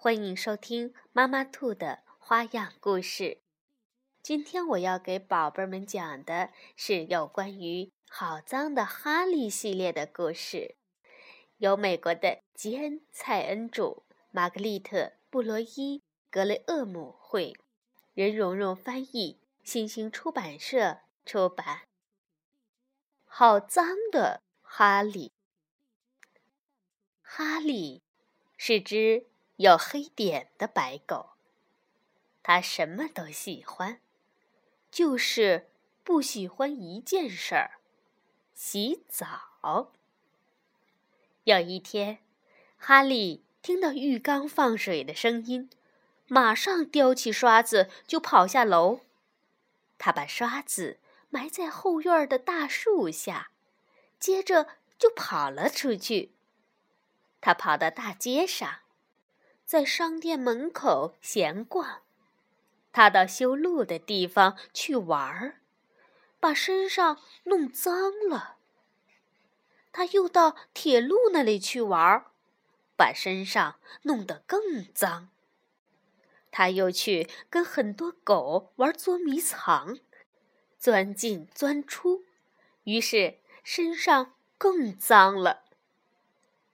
欢迎收听妈妈兔的花样故事。今天我要给宝贝们讲的是有关于好脏的哈利系列的故事，由美国的吉恩·蔡恩著，玛格丽特·布罗伊格雷厄姆绘，任蓉蓉翻译，新星出版社出版。好脏的哈利，哈利是只。有黑点的白狗，它什么都喜欢，就是不喜欢一件事儿——洗澡。有一天，哈利听到浴缸放水的声音，马上叼起刷子就跑下楼。他把刷子埋在后院的大树下，接着就跑了出去。他跑到大街上。在商店门口闲逛，他到修路的地方去玩儿，把身上弄脏了。他又到铁路那里去玩儿，把身上弄得更脏。他又去跟很多狗玩捉迷藏，钻进钻出，于是身上更脏了。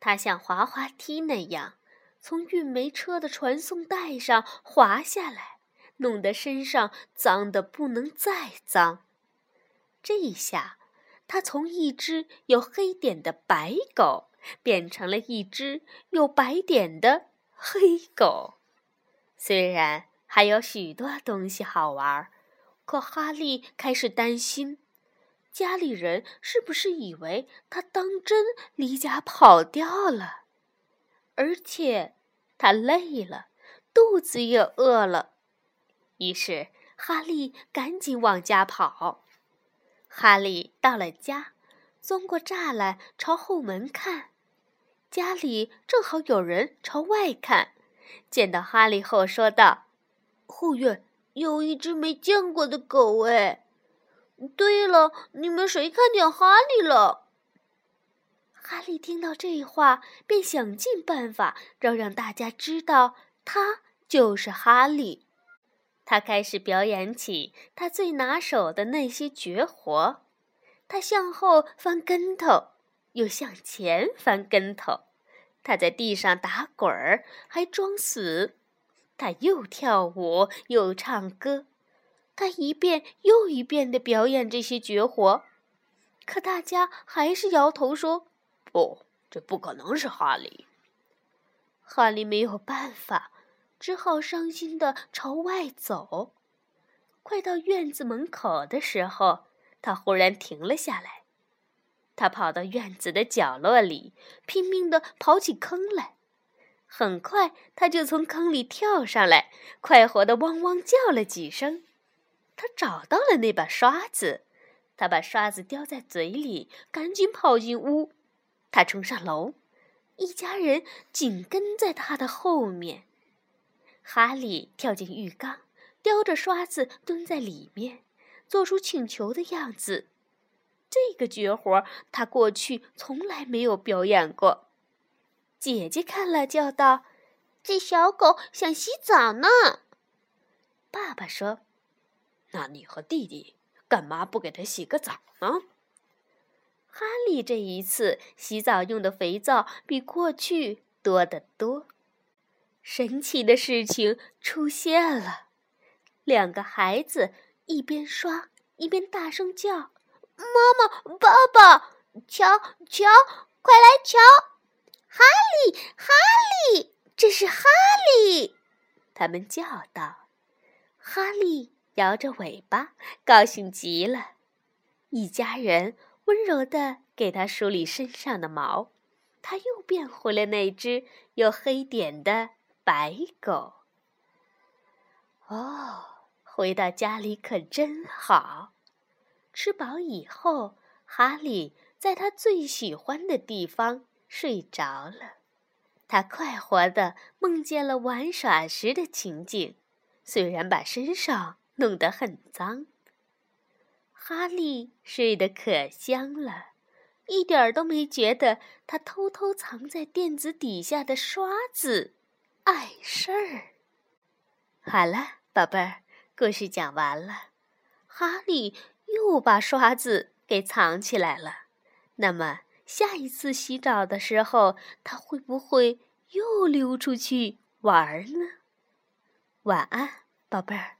他像滑滑梯那样。从运煤车的传送带上滑下来，弄得身上脏得不能再脏。这下，他从一只有黑点的白狗变成了一只有白点的黑狗。虽然还有许多东西好玩，可哈利开始担心，家里人是不是以为他当真离家跑掉了。而且，他累了，肚子也饿了，于是哈利赶紧往家跑。哈利到了家，钻过栅栏朝后门看，家里正好有人朝外看，见到哈利后说道：“后院有一只没见过的狗，哎，对了，你们谁看见哈利了？”哈利听到这话，便想尽办法要让大家知道他就是哈利。他开始表演起他最拿手的那些绝活。他向后翻跟头，又向前翻跟头。他在地上打滚儿，还装死。他又跳舞又唱歌。他一遍又一遍地表演这些绝活，可大家还是摇头说。不，这不可能是哈利。哈利没有办法，只好伤心的朝外走。快到院子门口的时候，他忽然停了下来。他跑到院子的角落里，拼命的刨起坑来。很快，他就从坑里跳上来，快活的汪汪叫了几声。他找到了那把刷子，他把刷子叼在嘴里，赶紧跑进屋。他冲上楼，一家人紧跟在他的后面。哈利跳进浴缸，叼着刷子蹲在里面，做出请求的样子。这个绝活他过去从来没有表演过。姐姐看了，叫道：“这小狗想洗澡呢。”爸爸说：“那你和弟弟干嘛不给它洗个澡呢？”哈利这一次洗澡用的肥皂比过去多得多。神奇的事情出现了，两个孩子一边刷一边大声叫：“妈妈，爸爸，瞧瞧，快来瞧！哈利，哈利，这是哈利！”他们叫道。哈利摇着尾巴，高兴极了。一家人。温柔地给他梳理身上的毛，他又变回了那只有黑点的白狗。哦，回到家里可真好。吃饱以后，哈利在他最喜欢的地方睡着了。他快活地梦见了玩耍时的情景，虽然把身上弄得很脏。哈利睡得可香了，一点儿都没觉得他偷偷藏在垫子底下的刷子碍事儿。好了，宝贝儿，故事讲完了。哈利又把刷子给藏起来了。那么，下一次洗澡的时候，他会不会又溜出去玩呢？晚安，宝贝儿。